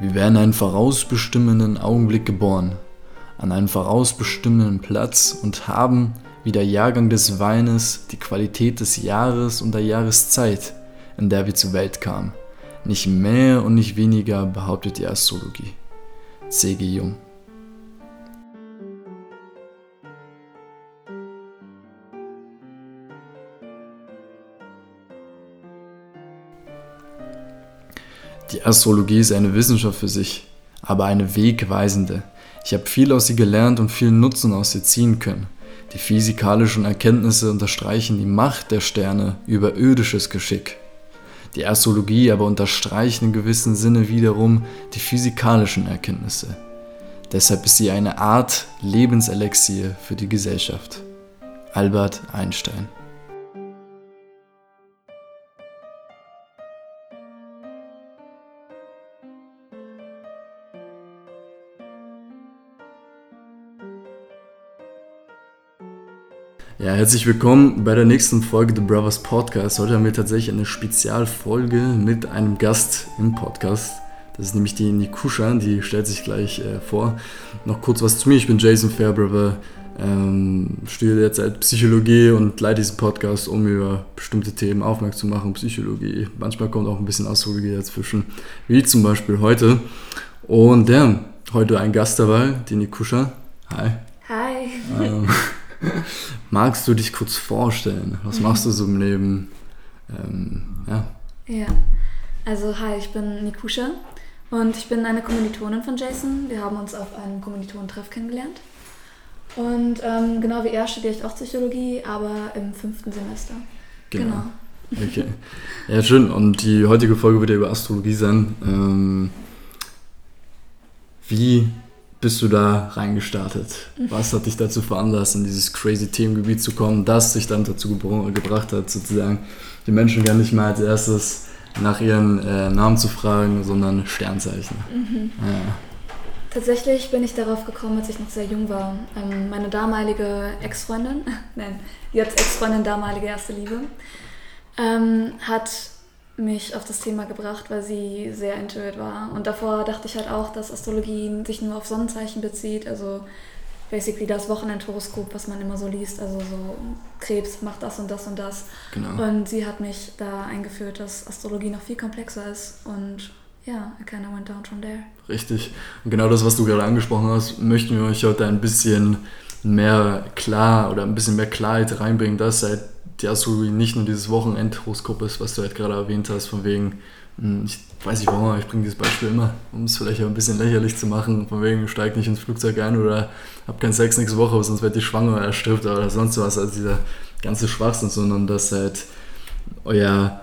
Wir werden einen vorausbestimmenden Augenblick geboren, an einen vorausbestimmenden Platz und haben, wie der Jahrgang des Weines, die Qualität des Jahres und der Jahreszeit, in der wir zur Welt kamen. Nicht mehr und nicht weniger behauptet die Astrologie. C.G. Jung. Die Astrologie ist eine Wissenschaft für sich, aber eine wegweisende. Ich habe viel aus ihr gelernt und viel Nutzen aus ihr ziehen können. Die physikalischen Erkenntnisse unterstreichen die Macht der Sterne über irdisches Geschick. Die Astrologie aber unterstreicht in gewissem Sinne wiederum die physikalischen Erkenntnisse. Deshalb ist sie eine Art Lebenselixier für die Gesellschaft. Albert Einstein Ja, herzlich willkommen bei der nächsten Folge The Brothers Podcast. Heute haben wir tatsächlich eine Spezialfolge mit einem Gast im Podcast. Das ist nämlich die Nikusha, die stellt sich gleich äh, vor. Noch kurz was zu mir. Ich bin Jason Fairbrother, ähm, studiere derzeit Psychologie und leite diesen Podcast, um über bestimmte Themen aufmerksam zu machen. Psychologie. Manchmal kommt auch ein bisschen Astrologie dazwischen, wie zum Beispiel heute. Und ja, heute ein Gast dabei, die Nikusha. Hi. Hi. Ähm, Magst du dich kurz vorstellen? Was machst du so im Leben? Ähm, ja. Ja, also hi, ich bin Nikusha und ich bin eine Kommilitonin von Jason. Wir haben uns auf einem Kommilitonentreff kennengelernt. Und ähm, genau wie er studiere ich auch Psychologie, aber im fünften Semester. Genau. genau. Okay. Ja, schön. Und die heutige Folge wird ja über Astrologie sein. Ähm, wie bist du da reingestartet? Was hat dich dazu veranlasst, in dieses crazy Themengebiet zu kommen, das dich dann dazu gebracht hat, sozusagen die Menschen gar nicht mehr als erstes nach ihren äh, Namen zu fragen, sondern Sternzeichen? Mhm. Ja. Tatsächlich bin ich darauf gekommen, als ich noch sehr jung war. Ähm, meine damalige Ex-Freundin, nein, jetzt Ex-Freundin, damalige erste Liebe, ähm, hat mich auf das Thema gebracht, weil sie sehr intuit war. Und davor dachte ich halt auch, dass Astrologie sich nur auf Sonnenzeichen bezieht, also basically das Wochenendhoroskop, was man immer so liest, also so Krebs macht das und das und das. Genau. Und sie hat mich da eingeführt, dass Astrologie noch viel komplexer ist und ja, I kind of went down from there. Richtig. Und genau das, was du gerade angesprochen hast, möchten wir euch heute ein bisschen mehr klar oder ein bisschen mehr Klarheit reinbringen, dass seit die Astrologie nicht nur dieses Wochenendhoroskop ist, was du halt gerade erwähnt hast, von wegen, hm, ich weiß nicht warum, aber ich bringe dieses Beispiel immer, um es vielleicht ein bisschen lächerlich zu machen, von wegen, steig nicht ins Flugzeug ein oder hab keinen Sex nächste Woche, sonst wird die schwanger oder stirbt oder sonst was, also dieser ganze Schwachsinn, sondern dass halt euer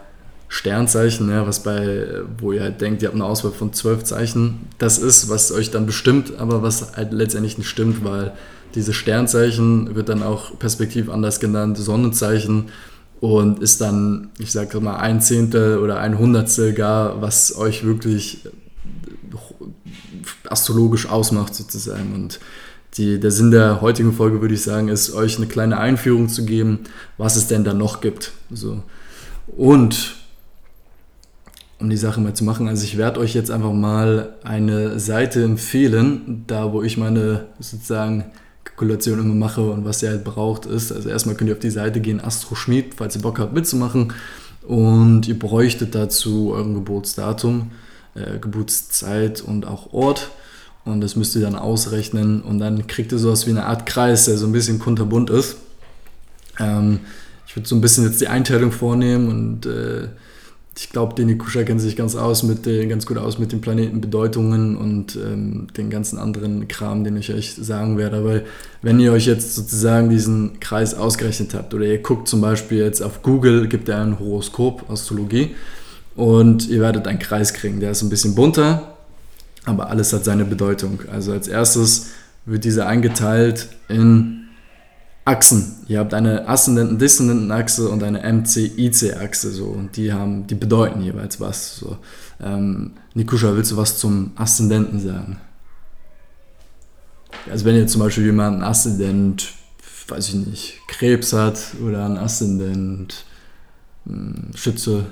Sternzeichen, ja, was bei, wo ihr halt denkt, ihr habt eine Auswahl von zwölf Zeichen, das ist, was euch dann bestimmt, aber was halt letztendlich nicht stimmt, weil dieses Sternzeichen wird dann auch perspektiv anders genannt, Sonnenzeichen und ist dann, ich sage mal, ein Zehntel oder ein Hundertstel gar, was euch wirklich astrologisch ausmacht sozusagen. Und die, der Sinn der heutigen Folge, würde ich sagen, ist, euch eine kleine Einführung zu geben, was es denn da noch gibt. So. Und um die Sache mal zu machen, also ich werde euch jetzt einfach mal eine Seite empfehlen, da wo ich meine sozusagen Kalkulation immer mache und was ihr halt braucht ist, also erstmal könnt ihr auf die Seite gehen, Astro Schmied, falls ihr Bock habt mitzumachen. Und ihr bräuchtet dazu euren Geburtsdatum, äh, Geburtszeit und auch Ort. Und das müsst ihr dann ausrechnen. Und dann kriegt ihr sowas wie eine Art Kreis, der so ein bisschen kunterbunt ist. Ähm, ich würde so ein bisschen jetzt die Einteilung vornehmen und äh, ich glaube, Deni Kuscher kennt sich ganz aus mit den, ganz gut aus mit den Planetenbedeutungen und ähm, den ganzen anderen Kram, den ich euch sagen werde. Aber wenn ihr euch jetzt sozusagen diesen Kreis ausgerechnet habt oder ihr guckt zum Beispiel jetzt auf Google, gibt er ein Horoskop, Astrologie und ihr werdet einen Kreis kriegen. Der ist ein bisschen bunter, aber alles hat seine Bedeutung. Also als erstes wird dieser eingeteilt in Achsen. Ihr habt eine aszendenten, dissonanten Achse und eine MC-IC-Achse so und die haben, die bedeuten jeweils was. So. Ähm, Nikusha, willst du was zum Aszendenten sagen? Also wenn ihr zum Beispiel jemanden Aszendent, weiß ich nicht, Krebs hat oder ein Aszendent hm, Schütze.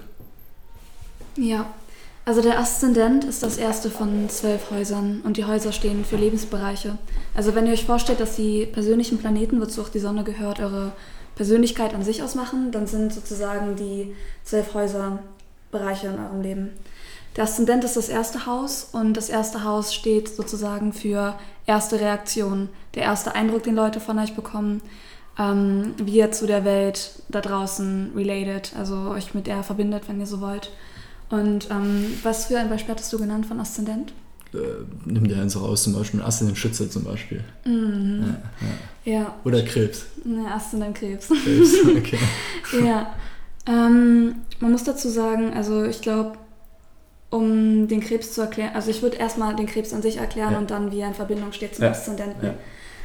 Ja, Also der Aszendent ist das erste von zwölf Häusern und die Häuser stehen für Lebensbereiche. Also wenn ihr euch vorstellt, dass die persönlichen Planeten, wozu auch die Sonne gehört, eure Persönlichkeit an sich ausmachen, dann sind sozusagen die zwölf Häuser Bereiche in eurem Leben. Der Aszendent ist das erste Haus und das erste Haus steht sozusagen für erste Reaktion, der erste Eindruck, den Leute von euch bekommen, ähm, wie ihr zu der Welt da draußen related, also euch mit der verbindet, wenn ihr so wollt. Und ähm, was für ein Beispiel hattest du genannt von Aszendent? Äh, nimm dir eins raus, zum Beispiel Aszendent Schütze zum Beispiel. Mhm. Ja, ja. ja, Oder Krebs. Ne, Aszendent Krebs. Krebs, okay. ja. Ähm, man muss dazu sagen, also ich glaube, um den Krebs zu erklären, also ich würde erstmal den Krebs an sich erklären ja. und dann, wie er in Verbindung steht zum. Aszendenten.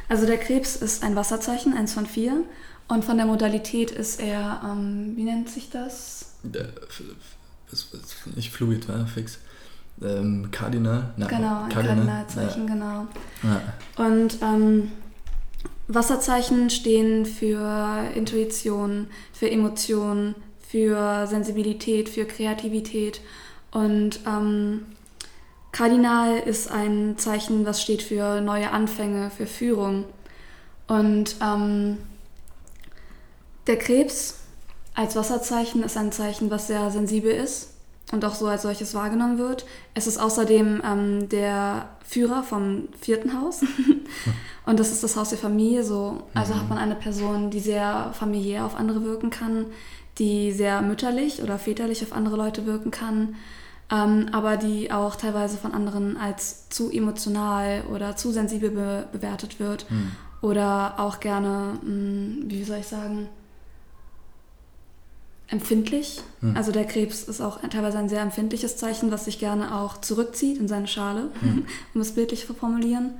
Also der Krebs ist ein Wasserzeichen, eins von vier. Und von der Modalität ist er, ähm, wie nennt sich das? Nicht Fluid, war fix. Ähm, Kardinal? Na, genau, ein Kardinalzeichen, ja. genau. Ja. Und ähm, Wasserzeichen stehen für Intuition, für Emotionen, für Sensibilität, für Kreativität. Und ähm, Kardinal ist ein Zeichen, was steht für neue Anfänge, für Führung. Und ähm, der Krebs als Wasserzeichen ist ein Zeichen, was sehr sensibel ist und auch so als solches wahrgenommen wird. Es ist außerdem ähm, der Führer vom vierten Haus und das ist das Haus der Familie. So, also mhm. hat man eine Person, die sehr familiär auf andere wirken kann, die sehr mütterlich oder väterlich auf andere Leute wirken kann, ähm, aber die auch teilweise von anderen als zu emotional oder zu sensibel be bewertet wird mhm. oder auch gerne, mh, hm, wie soll ich sagen, empfindlich. Hm. Also der Krebs ist auch teilweise ein sehr empfindliches Zeichen, was sich gerne auch zurückzieht in seine Schale, hm. um es bildlich zu formulieren.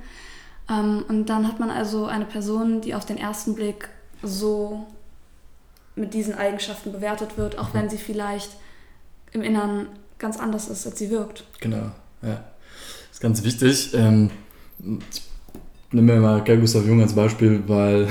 Ähm, und dann hat man also eine Person, die auf den ersten Blick so mit diesen Eigenschaften bewertet wird, auch mhm. wenn sie vielleicht im Innern ganz anders ist, als sie wirkt. Genau, ja. Das ist ganz wichtig. Ähm, ich nehme mal Carl Gustav Jung als Beispiel, weil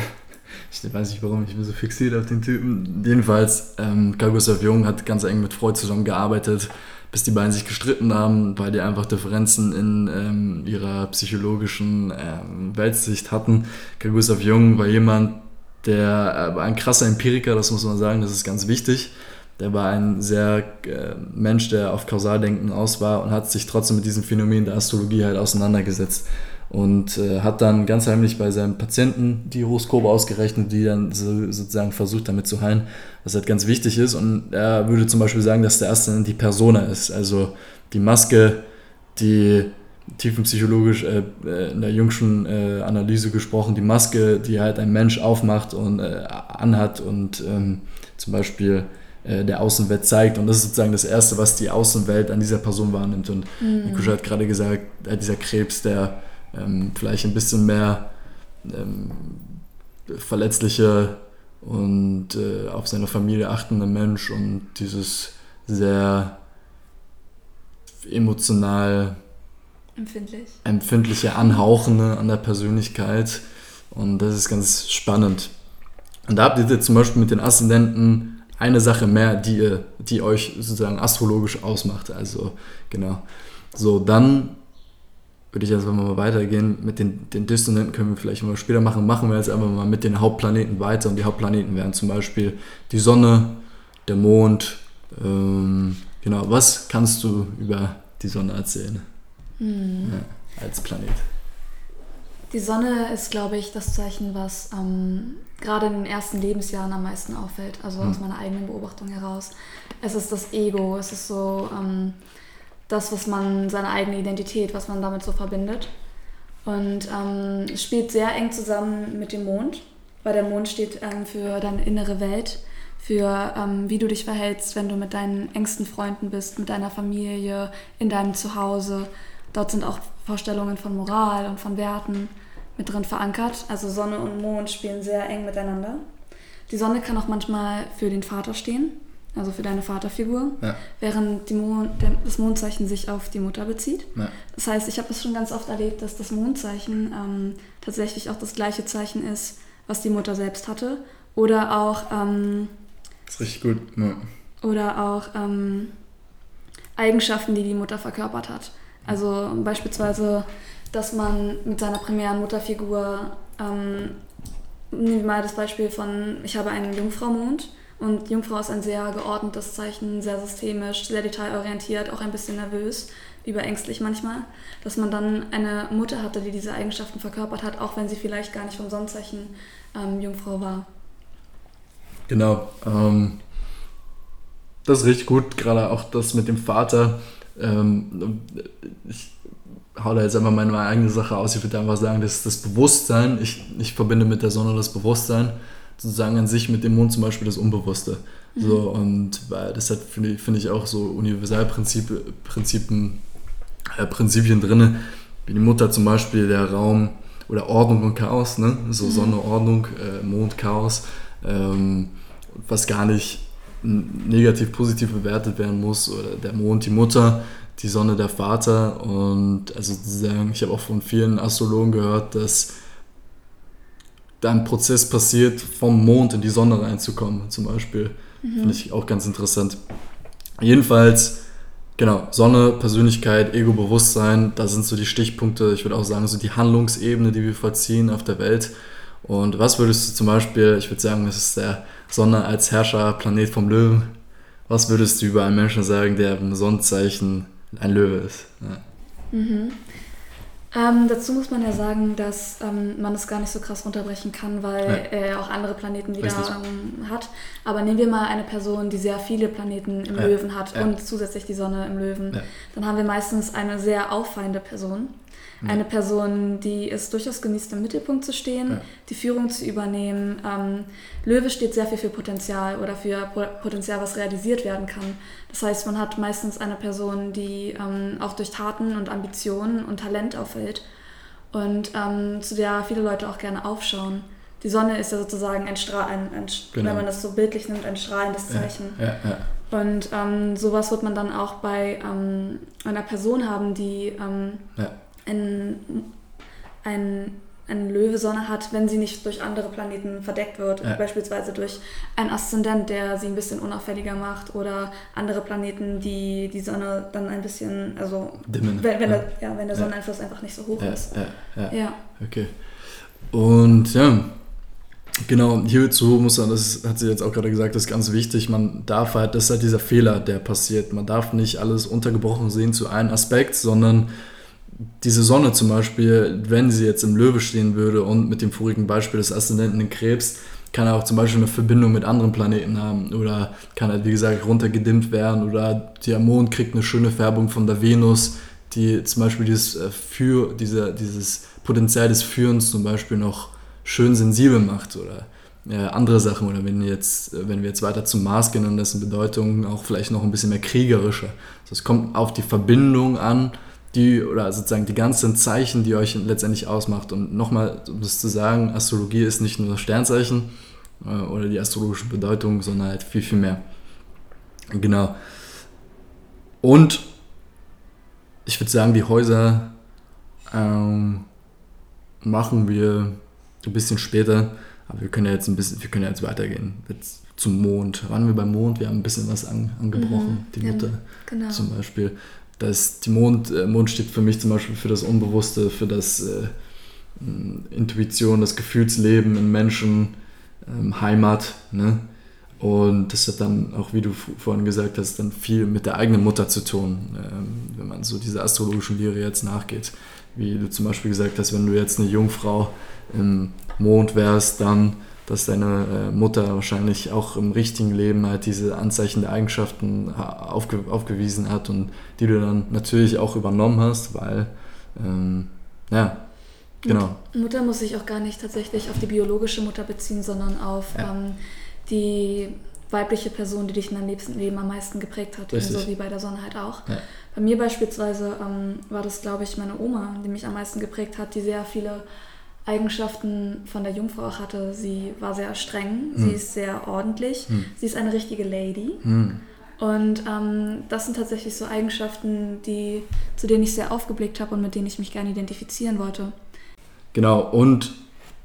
ich weiß nicht warum, ich bin so fixiert auf den Typen. Jedenfalls, ähm, Carl Gustav Jung hat ganz eng mit Freud zusammengearbeitet, bis die beiden sich gestritten haben, weil die einfach Differenzen in ähm, ihrer psychologischen ähm, Weltsicht hatten. Carl Gustav Jung war jemand, der war ein krasser Empiriker, das muss man sagen, das ist ganz wichtig. Der war ein sehr äh, Mensch, der auf Kausaldenken aus war und hat sich trotzdem mit diesem Phänomen der Astrologie halt auseinandergesetzt und äh, hat dann ganz heimlich bei seinen Patienten die Horoskope ausgerechnet, die dann so, sozusagen versucht damit zu heilen, was halt ganz wichtig ist. Und er würde zum Beispiel sagen, dass der erste die Persona ist, also die Maske, die tiefenpsychologisch äh, äh, in der jüngsten äh, Analyse gesprochen, die Maske, die halt ein Mensch aufmacht und äh, anhat und ähm, zum Beispiel äh, der Außenwelt zeigt. Und das ist sozusagen das Erste, was die Außenwelt an dieser Person wahrnimmt. Und mhm. Nikusha hat gerade gesagt, dieser Krebs, der ähm, vielleicht ein bisschen mehr ähm, verletzliche und äh, auf seine Familie achtende Mensch und dieses sehr emotional Empfindlich. empfindliche Anhauchende an der Persönlichkeit. Und das ist ganz spannend. Und da habt ihr zum Beispiel mit den Aszendenten eine Sache mehr, die, ihr, die euch sozusagen astrologisch ausmacht. Also genau. So, dann würde ich jetzt mal weitergehen. Mit den, den Dissonanten können wir vielleicht mal später machen. Machen wir jetzt einfach mal mit den Hauptplaneten weiter. Und die Hauptplaneten wären zum Beispiel die Sonne, der Mond. Ähm, genau, was kannst du über die Sonne erzählen? Mhm. Ja, als Planet. Die Sonne ist, glaube ich, das Zeichen, was ähm, gerade in den ersten Lebensjahren am meisten auffällt. Also mhm. aus meiner eigenen Beobachtung heraus. Es ist das Ego, es ist so. Ähm, das, was man, seine eigene Identität, was man damit so verbindet. Und ähm, spielt sehr eng zusammen mit dem Mond, weil der Mond steht ähm, für deine innere Welt, für ähm, wie du dich verhältst, wenn du mit deinen engsten Freunden bist, mit deiner Familie, in deinem Zuhause. Dort sind auch Vorstellungen von Moral und von Werten mit drin verankert. Also Sonne und Mond spielen sehr eng miteinander. Die Sonne kann auch manchmal für den Vater stehen also für deine Vaterfigur, ja. während Mond, der, das Mondzeichen sich auf die Mutter bezieht. Ja. Das heißt, ich habe es schon ganz oft erlebt, dass das Mondzeichen ähm, tatsächlich auch das gleiche Zeichen ist, was die Mutter selbst hatte. Oder auch. Ähm, das ist richtig gut. Ja. Oder auch ähm, Eigenschaften, die die Mutter verkörpert hat. Also beispielsweise, dass man mit seiner primären Mutterfigur, ähm, nehmen wir mal das Beispiel von, ich habe einen Jungfrau-Mond und Jungfrau ist ein sehr geordnetes Zeichen, sehr systemisch, sehr detailorientiert, auch ein bisschen nervös, überängstlich manchmal, dass man dann eine Mutter hatte, die diese Eigenschaften verkörpert hat, auch wenn sie vielleicht gar nicht vom Sonnenzeichen ähm, Jungfrau war. Genau. Ähm, das ist richtig gut, gerade auch das mit dem Vater. Ähm, ich hau da jetzt einfach meine eigene Sache aus. Ich würde einfach sagen, dass das Bewusstsein, ich, ich verbinde mit der Sonne das Bewusstsein, sozusagen an sich mit dem Mond zum Beispiel das Unbewusste. Mhm. So, und weil das hat, finde ich, find ich, auch so Universalprinzipien äh, Prinzipien drin, wie die Mutter zum Beispiel der Raum oder Ordnung und Chaos, ne? so mhm. Sonne, Ordnung, äh, Mond, Chaos, ähm, was gar nicht negativ, positiv bewertet werden muss, oder der Mond, die Mutter, die Sonne, der Vater und also sozusagen, ich habe auch von vielen Astrologen gehört, dass da ein Prozess passiert, vom Mond in die Sonne reinzukommen, zum Beispiel. Mhm. Finde ich auch ganz interessant. Jedenfalls, genau, Sonne, Persönlichkeit, Ego-Bewusstsein, da sind so die Stichpunkte, ich würde auch sagen, so die Handlungsebene, die wir vollziehen auf der Welt. Und was würdest du zum Beispiel, ich würde sagen, das ist der Sonne als Herrscher, Planet vom Löwen. Was würdest du über einen Menschen sagen, der im Sonnenzeichen ein Löwe ist? Ja. Mhm. Ähm, dazu muss man ja sagen, dass ähm, man es gar nicht so krass runterbrechen kann, weil ja. er auch andere Planeten wieder ähm, hat. Aber nehmen wir mal eine Person, die sehr viele Planeten im ja. Löwen hat ja. und zusätzlich die Sonne im Löwen. Dann haben wir meistens eine sehr auffallende Person. Eine Person, die es durchaus genießt, im Mittelpunkt zu stehen, ja. die Führung zu übernehmen. Ähm, Löwe steht sehr viel für Potenzial oder für Potenzial, was realisiert werden kann. Das heißt, man hat meistens eine Person, die ähm, auch durch Taten und Ambitionen und Talent auffällt und ähm, zu der viele Leute auch gerne aufschauen. Die Sonne ist ja sozusagen ein Strahl, genau. wenn man das so bildlich nimmt, ein strahlendes Zeichen. Ja, ja, und ähm, sowas wird man dann auch bei ähm, einer Person haben, die ähm, ein, ein, eine Löwesonne hat, wenn sie nicht durch andere Planeten verdeckt wird. Ja. Beispielsweise durch einen Aszendent, der sie ein bisschen unauffälliger macht oder andere Planeten, die die Sonne dann ein bisschen, also Dimmen. Wenn, wenn, ja. Der, ja, wenn der Sonneneinfluss einfach nicht so hoch ist. Ja, ja. Okay. Und ja, Genau, hierzu muss man, das hat sie jetzt auch gerade gesagt, das ist ganz wichtig, man darf halt, das ist halt dieser Fehler, der passiert. Man darf nicht alles untergebrochen sehen zu einem Aspekt, sondern diese Sonne zum Beispiel, wenn sie jetzt im Löwe stehen würde und mit dem vorigen Beispiel des Aszendenten in Krebs, kann er auch zum Beispiel eine Verbindung mit anderen Planeten haben oder kann halt, wie gesagt, runtergedimmt werden oder der Mond kriegt eine schöne Färbung von der Venus, die zum Beispiel dieses, äh, für, diese, dieses Potenzial des Führens zum Beispiel noch schön sensibel macht oder äh, andere Sachen oder wenn, jetzt, äh, wenn wir jetzt weiter zum Mars gehen und dessen Bedeutung auch vielleicht noch ein bisschen mehr kriegerischer. Also es kommt auf die Verbindung an, die oder sozusagen die ganzen Zeichen, die euch letztendlich ausmacht. Und nochmal, um das zu sagen, Astrologie ist nicht nur das Sternzeichen äh, oder die astrologische Bedeutung, sondern halt viel, viel mehr. Genau. Und ich würde sagen, die Häuser ähm, machen wir ein bisschen später, aber wir können ja jetzt ein bisschen, wir können ja jetzt weitergehen. Jetzt zum Mond. Waren wir beim Mond? Wir haben ein bisschen was an, angebrochen, mhm, die Mutter genau. zum Beispiel dass die Mond, äh, Mond steht für mich zum Beispiel für das Unbewusste, für das äh, Intuition, das Gefühlsleben in Menschen, ähm, Heimat. Ne? Und das hat dann auch, wie du vorhin gesagt hast, dann viel mit der eigenen Mutter zu tun, ähm, wenn man so dieser astrologischen Lehre jetzt nachgeht. Wie du zum Beispiel gesagt hast, wenn du jetzt eine Jungfrau im Mond wärst, dann dass deine äh, Mutter wahrscheinlich auch im richtigen Leben halt diese Anzeichen der Eigenschaften aufge aufgewiesen hat und die du dann natürlich auch übernommen hast, weil, ähm, ja, genau. Mutter muss sich auch gar nicht tatsächlich auf die biologische Mutter beziehen, sondern auf ja. ähm, die weibliche Person, die dich in deinem Leben am meisten geprägt hat, so wie bei der Sonne halt auch. Ja. Bei mir beispielsweise ähm, war das, glaube ich, meine Oma, die mich am meisten geprägt hat, die sehr viele Eigenschaften von der Jungfrau hatte. Sie war sehr streng, hm. sie ist sehr ordentlich, hm. sie ist eine richtige Lady. Hm. Und ähm, das sind tatsächlich so Eigenschaften, die, zu denen ich sehr aufgeblickt habe und mit denen ich mich gerne identifizieren wollte. Genau, und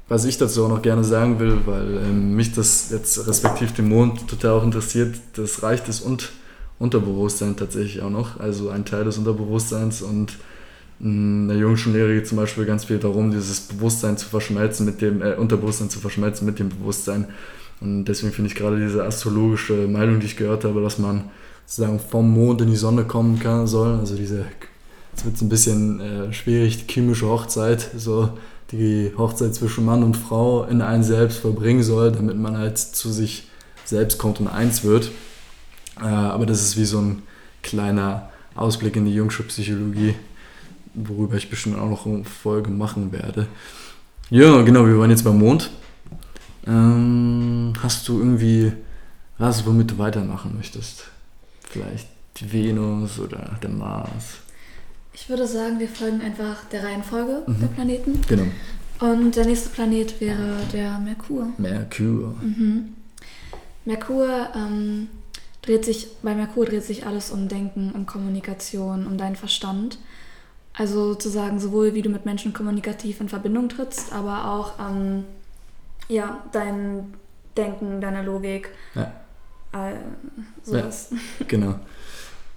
was ich dazu auch noch gerne sagen will, weil ähm, mich das jetzt respektiv dem Mond total auch interessiert, das Reich des und Unterbewusstsein tatsächlich auch noch, also ein Teil des Unterbewusstseins und der jungen Lehre geht zum Beispiel ganz viel darum, dieses Bewusstsein zu verschmelzen mit dem, äh, Unterbewusstsein zu verschmelzen mit dem Bewusstsein. Und deswegen finde ich gerade diese astrologische Meinung, die ich gehört habe, dass man sozusagen vom Mond in die Sonne kommen kann, soll. Also diese, jetzt wird es ein bisschen äh, schwierig, die chemische Hochzeit, so die Hochzeit zwischen Mann und Frau in einen selbst verbringen soll, damit man halt zu sich selbst kommt und eins wird. Äh, aber das ist wie so ein kleiner Ausblick in die jungsche Psychologie worüber ich bestimmt auch noch eine Folge machen werde. Ja, genau, wir waren jetzt beim Mond. Ähm, hast du irgendwie was, womit du weitermachen möchtest? Vielleicht die Venus oder der Mars? Ich würde sagen, wir folgen einfach der Reihenfolge mhm. der Planeten. Genau. Und der nächste Planet wäre der Merkur. Merkur. Mhm. Merkur ähm, dreht sich, bei Merkur dreht sich alles um Denken, um Kommunikation, um deinen Verstand. Also sozusagen sowohl wie du mit Menschen kommunikativ in Verbindung trittst, aber auch ähm, ja, dein Denken, deine Logik. Ja. Äh, sowas. Ja, genau.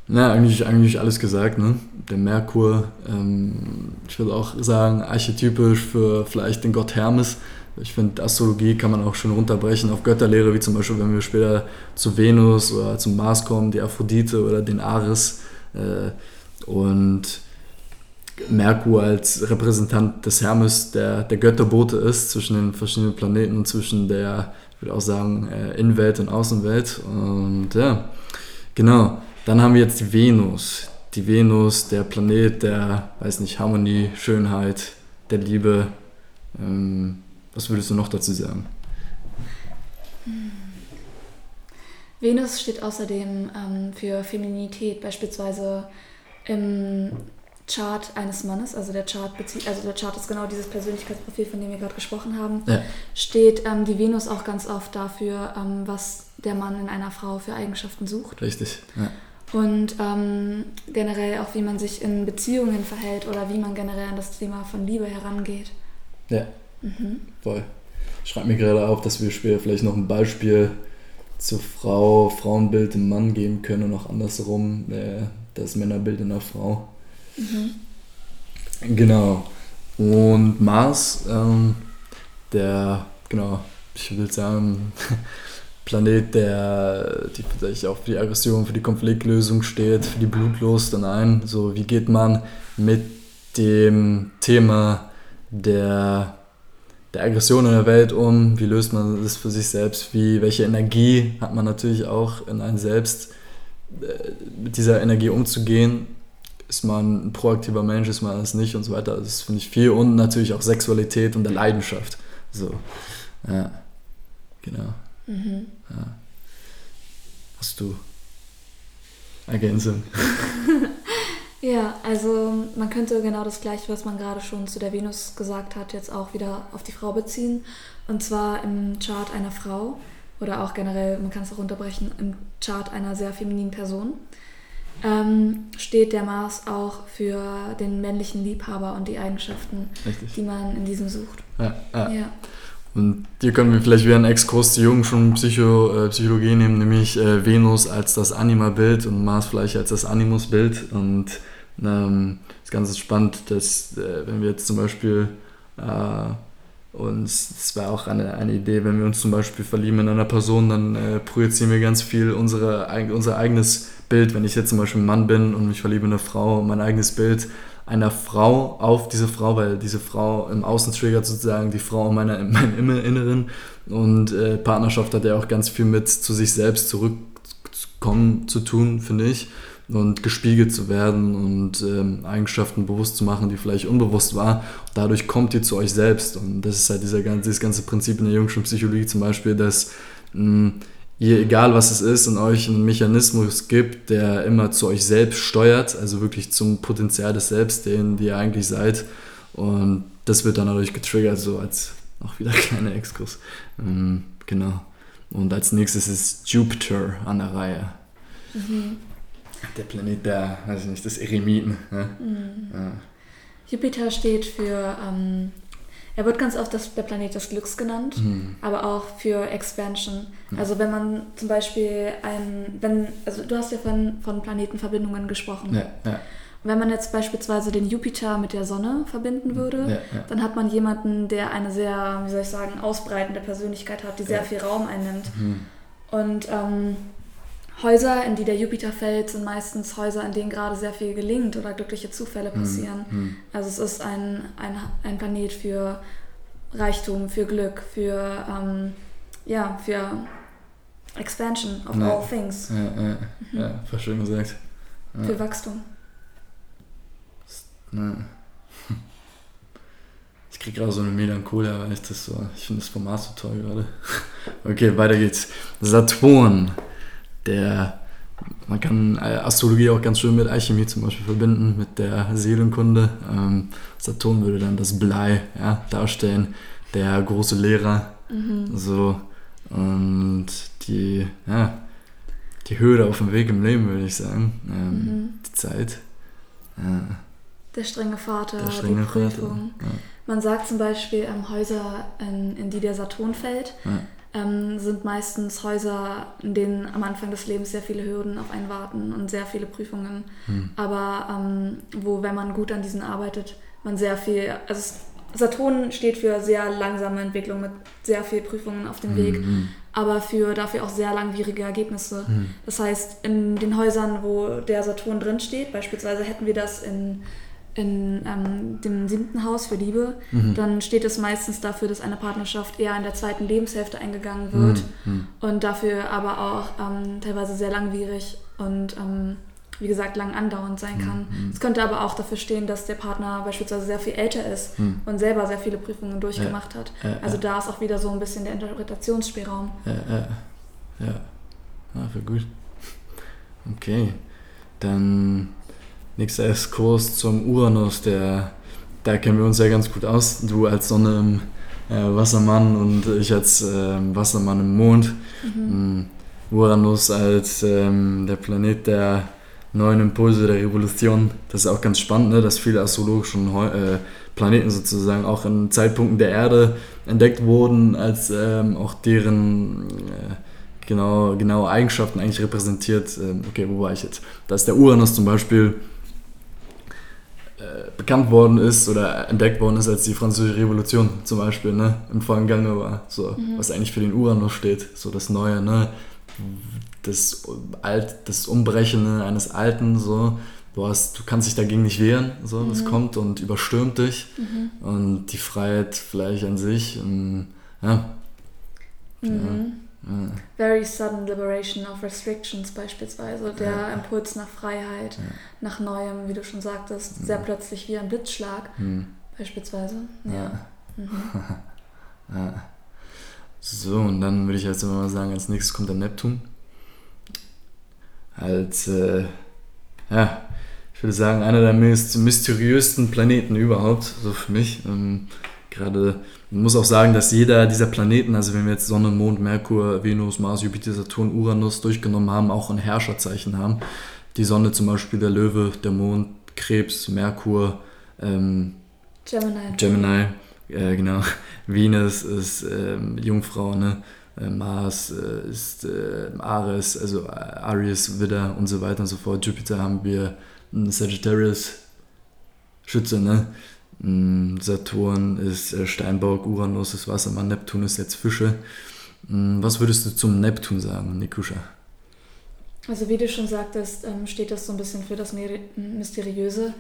Na, eigentlich, eigentlich alles gesagt, ne? Der Merkur, ähm, ich würde auch sagen, archetypisch für vielleicht den Gott Hermes. Ich finde, Astrologie kann man auch schon runterbrechen auf Götterlehre, wie zum Beispiel, wenn wir später zu Venus oder zum Mars kommen, die Aphrodite oder den Ares. Äh, und Merkur als Repräsentant des Hermes, der der Götterbote ist zwischen den verschiedenen Planeten zwischen der, ich würde auch sagen, äh, Innenwelt und Außenwelt. Und ja, genau. Dann haben wir jetzt die Venus. Die Venus, der Planet der, weiß nicht, Harmonie, Schönheit, der Liebe. Ähm, was würdest du noch dazu sagen? Venus steht außerdem ähm, für Femininität, beispielsweise im Chart eines Mannes, also der Chart bezieht, also der Chart ist genau dieses Persönlichkeitsprofil, von dem wir gerade gesprochen haben, ja. steht ähm, die Venus auch ganz oft dafür, ähm, was der Mann in einer Frau für Eigenschaften sucht. Richtig. Ja. Und ähm, generell auch, wie man sich in Beziehungen verhält oder wie man generell an das Thema von Liebe herangeht. Ja, mhm. voll. Ich schreibe mir gerade auf, dass wir später vielleicht noch ein Beispiel zur Frau, Frauenbild im Mann geben können und auch andersherum äh, das Männerbild in der Frau. Mhm. Genau. Und Mars, ähm, der, genau, ich will sagen, Planet, der die vielleicht auch für die Aggression, für die Konfliktlösung steht, für die Blutlust und ein. So, wie geht man mit dem Thema der, der Aggression in der Welt um? Wie löst man das für sich selbst? Wie, welche Energie hat man natürlich auch in einem selbst, äh, mit dieser Energie umzugehen? Ist man ein proaktiver Mensch, ist man es nicht und so weiter. Das finde ich viel und natürlich auch Sexualität und der Leidenschaft. So, ja, genau. Mhm. Ja. Hast du Ergänzung? ja, also man könnte genau das gleiche, was man gerade schon zu der Venus gesagt hat, jetzt auch wieder auf die Frau beziehen. Und zwar im Chart einer Frau oder auch generell, man kann es auch unterbrechen, im Chart einer sehr femininen Person ähm, steht der Mars auch für den männlichen Liebhaber und die Eigenschaften, Richtig. die man in diesem sucht. Ja, ja. ja. Und hier können wir vielleicht wieder einen Exkurs zu Jungen schon Psycho, äh, Psychologie nehmen, nämlich äh, Venus als das Anima-Bild und Mars vielleicht als das Animus-Bild. Und ähm, das ist ganz spannend, dass äh, wenn wir jetzt zum Beispiel uns, das war auch eine, eine Idee, wenn wir uns zum Beispiel verlieben in einer Person, dann äh, projizieren wir ganz viel unsere, unser eigenes Bild, wenn ich jetzt zum Beispiel ein Mann bin und mich verliebe in eine Frau, mein eigenes Bild einer Frau auf diese Frau, weil diese Frau im Außen triggert sozusagen die Frau in, meiner, in meinem Inneren. Und äh, Partnerschaft hat ja auch ganz viel mit zu sich selbst zurückkommen zu tun, finde ich. Und gespiegelt zu werden und ähm, Eigenschaften bewusst zu machen, die vielleicht unbewusst war. Dadurch kommt ihr zu euch selbst. Und das ist halt dieser, dieses ganze Prinzip in der jüngsten Psychologie zum Beispiel, dass mh, ihr, egal was es ist, in euch einen Mechanismus gibt, der immer zu euch selbst steuert, also wirklich zum Potenzial des Selbst, den ihr eigentlich seid. Und das wird dann dadurch getriggert, so als auch wieder kleiner Exkurs. Ähm, genau. Und als nächstes ist Jupiter an der Reihe. Mhm. Der Planet der, weiß ich nicht, des Eremiten. Ne? Mhm. Ja. Jupiter steht für ähm, er wird ganz oft das, der Planet des Glücks genannt, Mhm. aber auch für Expansion. Also wenn man zum Beispiel ein, wenn, also du hast ja von, von Planetenverbindungen gesprochen. Ja, ja, Wenn man jetzt beispielsweise den Jupiter mit der Sonne verbinden würde, ja, dann hat man jemanden, der eine sehr, wie soll ich sagen, ausbreitende Persönlichkeit hat, die sehr viel Raum einnimmt. Mhm. Und ähm, Häuser, in die der Jupiter fällt, sind meistens Häuser, in denen gerade sehr viel gelingt oder glückliche Zufälle passieren. Mhm. Also es ist ein, ein, ein Planet für Reichtum, für Glück, für, ähm, ja, für Expansion of Ja. all things, Ja, ja, ja, voll schön gesagt. Ja. für Wachstum. Ja. Ich krieg gerade so eine Melancholia, weil ich das so, ich finde das Format so toll gerade. Okay, weiter geht's. Saturn, der, man kann äh, Astrologie auch ganz schön mit Alchemie zum Beispiel verbinden, mit der Seelenkunde. Ähm, Saturn würde dann das Blei ja, darstellen, der große Lehrer, Mhm. so, und die, ja, die Höhe auf dem Weg im Leben, würde ich sagen. Ähm, Mhm. Die Zeit. Ja. Der strenge Vater, Der strenge die Vater. Prüfung. Ja. Man sagt zum Beispiel, ähm, Häuser, in, in die der Saturn fällt, Ja. Ähm, sind meistens Häuser, in denen am Anfang des Lebens sehr viele Hürden auf einen warten und sehr viele Prüfungen. Hm. Aber ähm, wo, wenn man gut an diesen arbeitet, man sehr viel, also Saturn steht für sehr langsame Entwicklung mit sehr viel Prüfungen auf dem Weg, Mhm. aber für dafür auch sehr langwierige Ergebnisse. Mhm. Das heißt, in den Häusern, wo der Saturn drin steht, beispielsweise hätten wir das in, in ähm, dem siebten Haus für Liebe, Mhm. dann steht es meistens dafür, dass eine Partnerschaft eher in der zweiten Lebenshälfte eingegangen wird Mhm. und dafür aber auch ähm, teilweise sehr langwierig und ähm, wie gesagt lang andauernd sein kann. Mhm. Es könnte aber auch dafür stehen, dass der Partner beispielsweise sehr viel älter ist Mhm. und selber sehr viele Prüfungen durchgemacht hat. Ja, Also da ist auch wieder so ein bisschen der Interpretationsspielraum. ja, ja, ja. Ah, für gut. Okay. Dann nächster Exkurs zum Uranus, der, da kennen wir uns ja ganz gut aus. Du als Sonne im äh, Wassermann und ich als ähm, Wassermann im Mond. Mhm. Mm, Uranus als ähm, der Planet der neuen Impulse der Revolution. Das ist auch ganz spannend, ne, dass viele heu- äh, Planeten sozusagen auch in Zeitpunkten der Erde entdeckt wurden, als ähm, auch deren äh, genau, genaue Eigenschaften eigentlich repräsentiert. Ähm, okay, wo war ich jetzt? Dass der Uranus zum Beispiel äh, bekannt worden ist oder entdeckt worden ist, als die Französische Revolution zum Beispiel ne, im vollen Gange war. So, Mhm. Was eigentlich für den Uranus steht, so das Neue, ne? das, Alt, das Umbrechende eines Alten, so. Du, hast, du kannst dich dagegen nicht wehren, so, das Mhm. kommt und überstürmt dich. Mhm. Und die Freiheit vielleicht an sich, ähm, ja, Mhm. Very sudden liberation of restrictions beispielsweise. Der Ja. Impuls nach Freiheit, Ja. nach Neuem, wie du schon sagtest, sehr plötzlich wie ein Blitzschlag hm, beispielsweise. Ja. ja, Mhm. So, und dann würde ich jetzt immer mal sagen, als nächstes kommt der Neptun. Als, äh, ja, ich würde sagen, einer der mys- mysteriösesten Planeten überhaupt, so für mich. Ähm, Gerade, man muss auch sagen, dass jeder dieser Planeten, also wenn wir jetzt Sonne, Mond, Merkur, Venus, Mars, Jupiter, Saturn, Uranus durchgenommen haben, auch ein Herrscherzeichen haben. Die Sonne zum Beispiel der Löwe, der Mond, Krebs, Merkur, ähm, Gemini. Gemini, äh, genau. Venus ist ähm, Jungfrau, ne? Äh, Mars äh, ist äh, Ares, also äh, Aries, Widder und so weiter und so fort. Jupiter haben wir einen Sagittarius, Schütze, ne? Mm, Saturn ist äh, Steinbock, Uranus ist Wassermann, Neptun ist jetzt Fische. Mm, Was würdest du zum Neptun sagen, Nikusha? Also wie du schon sagtest, ähm, steht das so ein bisschen für das Mysteriöse.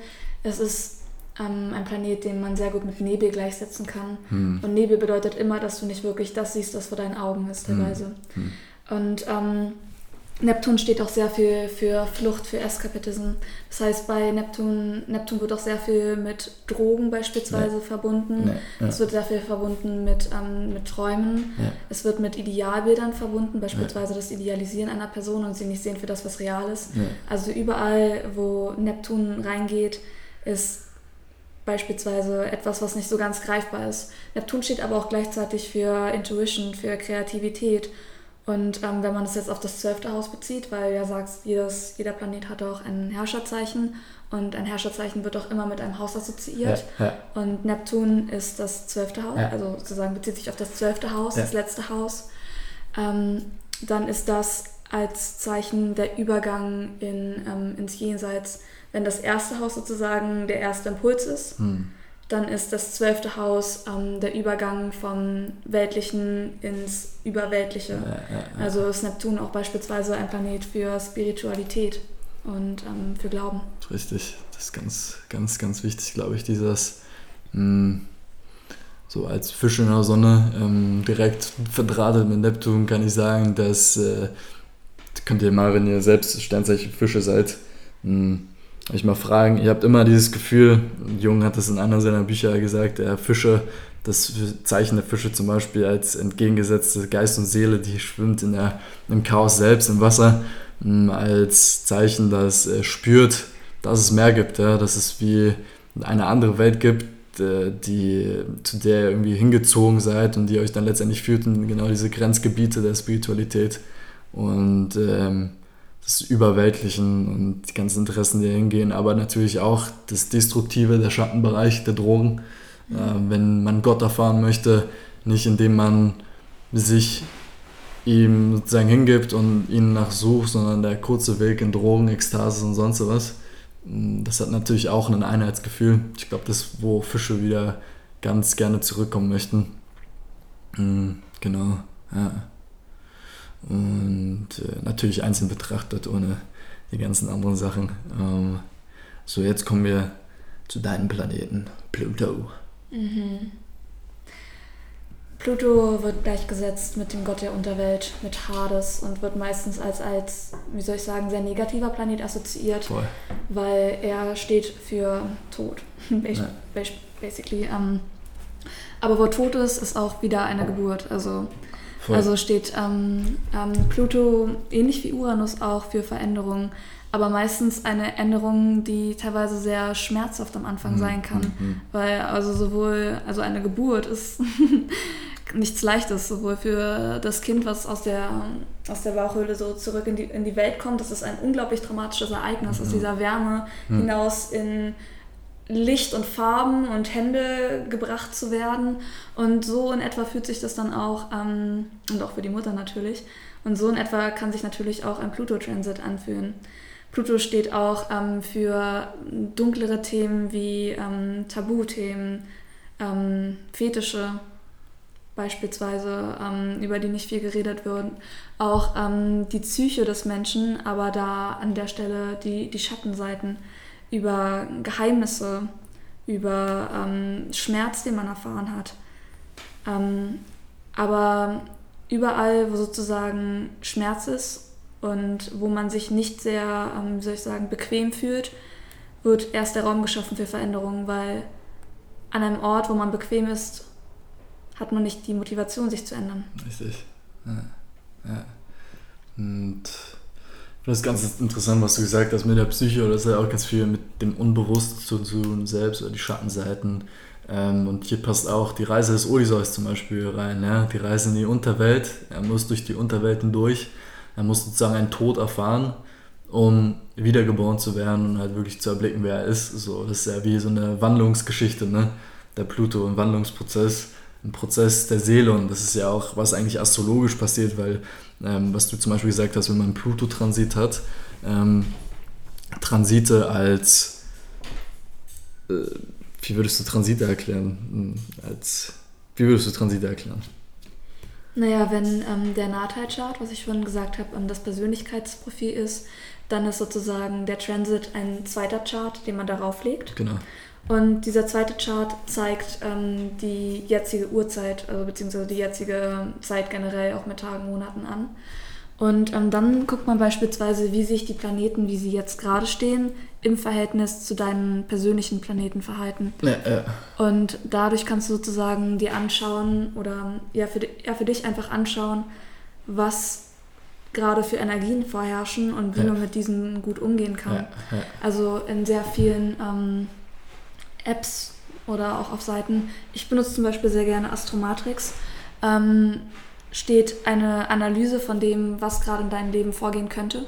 Es ist ähm, ein Planet, den man sehr gut mit Nebel gleichsetzen kann. Hm. Und Nebel bedeutet immer, dass du nicht wirklich das siehst, was vor deinen Augen ist teilweise. Hm. Und ähm, Neptun steht auch sehr viel für Flucht, für Eskapism. Das heißt, bei Neptun, Neptun wird auch sehr viel mit Drogen beispielsweise verbunden. Ja, ja, Es wird sehr viel verbunden mit, ähm, mit Träumen. ja, Es wird mit Idealbildern verbunden, beispielsweise das Idealisieren einer Person und sie nicht sehen für das, was real ist. ja, Also überall, wo Neptun reingeht, ist beispielsweise etwas, was nicht so ganz greifbar ist. Neptun steht aber auch gleichzeitig für Intuition, für Kreativität. Und ähm, wenn man es jetzt auf das zwölfte Haus bezieht, weil ja sagst, jedes, jeder Planet hat auch ein Herrscherzeichen und ein Herrscherzeichen wird auch immer mit einem Haus assoziiert. Ja, ja. Und Neptun ist das zwölfte Haus, ja. also sozusagen bezieht sich auf das zwölfte Haus, das letzte Haus. Ähm, dann ist das als Zeichen der Übergang in, ähm, ins Jenseits, wenn das erste Haus sozusagen der erste Impuls ist. Hm dann ist das zwölfte Haus ähm, der Übergang vom Weltlichen ins Überweltliche. Ja, ja, ja. Also ist Neptun auch beispielsweise ein Planet für Spiritualität und ähm, für Glauben. Richtig, das ist ganz, ganz, ganz wichtig, glaube ich, dieses mh, hm, so als Fisch in der Sonne ähm, direkt verdrahtet mit Neptun kann ich sagen, dass äh, könnt ihr mal, wenn ihr selbst Sternzeichen Fische seid, mh, hm, euch mal fragen, ihr habt immer dieses Gefühl, Jung hat das in einer seiner Bücher gesagt, der Fische, das Zeichen der Fische zum Beispiel als entgegengesetzte Geist und Seele, die schwimmt in der, im Chaos selbst im Wasser, mm, als Zeichen, das spürt, dass es mehr gibt, ja, dass es wie eine andere Welt gibt, äh, die, zu der ihr irgendwie hingezogen seid und die euch dann letztendlich führt in genau diese Grenzgebiete der Spiritualität. Und ähm, des Überweltlichen und die ganzen Interessen, die hingehen, aber natürlich auch das Destruktive, der Schattenbereich, der Drogen. Äh, wenn man Gott erfahren möchte, nicht indem man sich ihm sozusagen hingibt und ihn nachsucht, sondern der kurze Weg in Drogen, Ekstase und sonst was. Das hat natürlich auch ein Einheitsgefühl. Ich glaube, das ist, wo Fische wieder ganz gerne zurückkommen möchten. Mm, genau, ja und äh, natürlich einzeln betrachtet, ohne die ganzen anderen Sachen. Ähm, so, jetzt kommen wir zu deinem Planeten, Pluto. Mhm. Pluto wird gleichgesetzt mit dem Gott der Unterwelt, mit Hades und wird meistens als, als wie soll ich sagen, sehr negativer Planet assoziiert, Voll. weil er steht für Tod, basically. Ähm, aber wo Tod ist, ist auch wieder eine Geburt. Also Voll. Also steht ähm, ähm, Pluto ähnlich wie Uranus auch für Veränderungen, aber meistens eine Änderung, die teilweise sehr schmerzhaft am Anfang mhm. sein kann. Mhm. Weil also sowohl, also eine Geburt ist nichts Leichtes, sowohl für das Kind, was aus der, aus der Bauchhöhle so zurück in die, in die Welt kommt. Das ist ein unglaublich dramatisches Ereignis, mhm. aus dieser Wärme mhm. hinaus in Licht und Farben und Hände gebracht zu werden. Und so in etwa fühlt sich das dann auch, ähm, und auch für die Mutter natürlich, und so in etwa kann sich natürlich auch ein Pluto-Transit anfühlen. Pluto steht auch ähm, für dunklere Themen wie ähm, Tabuthemen, ähm, Fetische beispielsweise, ähm, über die nicht viel geredet wird. Auch ähm, die Psyche des Menschen, aber da an der Stelle die, die Schattenseiten über Geheimnisse, über ähm, Schmerz, den man erfahren hat. Ähm, aber überall, wo sozusagen Schmerz ist und wo man sich nicht sehr, ähm, wie soll ich sagen, bequem fühlt, wird erst der Raum geschaffen für Veränderungen, weil an einem Ort, wo man bequem ist, hat man nicht die Motivation, sich zu ändern. Richtig. Ja. ja. Und das ist ganz interessant, was du gesagt hast mit der Psyche. Das hat auch ganz viel mit dem Unbewussten zu tun, selbst oder die Schattenseiten. Ähm, und hier passt auch die Reise des Odysseus zum Beispiel rein. Ja? Die Reise in die Unterwelt. Er muss durch die Unterwelt hindurch. Er muss sozusagen einen Tod erfahren, um wiedergeboren zu werden und halt wirklich zu erblicken, wer er ist. Das ist ja wie so eine Wandlungsgeschichte, ne? Der Pluto, ein Wandlungsprozess ein Prozess der Seele und das ist ja auch, was eigentlich astrologisch passiert, weil, ähm, was du zum Beispiel gesagt hast, wenn man Pluto-Transit hat, ähm, Transite als, äh, wie würdest du Transite erklären? Hm, als, wie würdest du Transite erklären? Naja, wenn ähm, der Nahtheit-Chart, was ich schon gesagt habe, ähm, das Persönlichkeitsprofil ist, dann ist sozusagen der Transit ein zweiter Chart, den man darauf legt. Genau. Und dieser zweite Chart zeigt ähm, die jetzige Uhrzeit, also beziehungsweise die jetzige Zeit generell auch mit Tagen, Monaten an. Und ähm, dann guckt man beispielsweise, wie sich die Planeten, wie sie jetzt gerade stehen, im Verhältnis zu deinem persönlichen Planeten verhalten. Ja, ja. Und dadurch kannst du sozusagen dir anschauen oder ja für, ja, für dich einfach anschauen, was gerade für Energien vorherrschen und wie ja. man mit diesen gut umgehen kann. Also in sehr vielen ähm, Apps oder auch auf Seiten. Ich benutze zum Beispiel sehr gerne Astromatrix. Ähm, steht eine Analyse von dem, was gerade in deinem Leben vorgehen könnte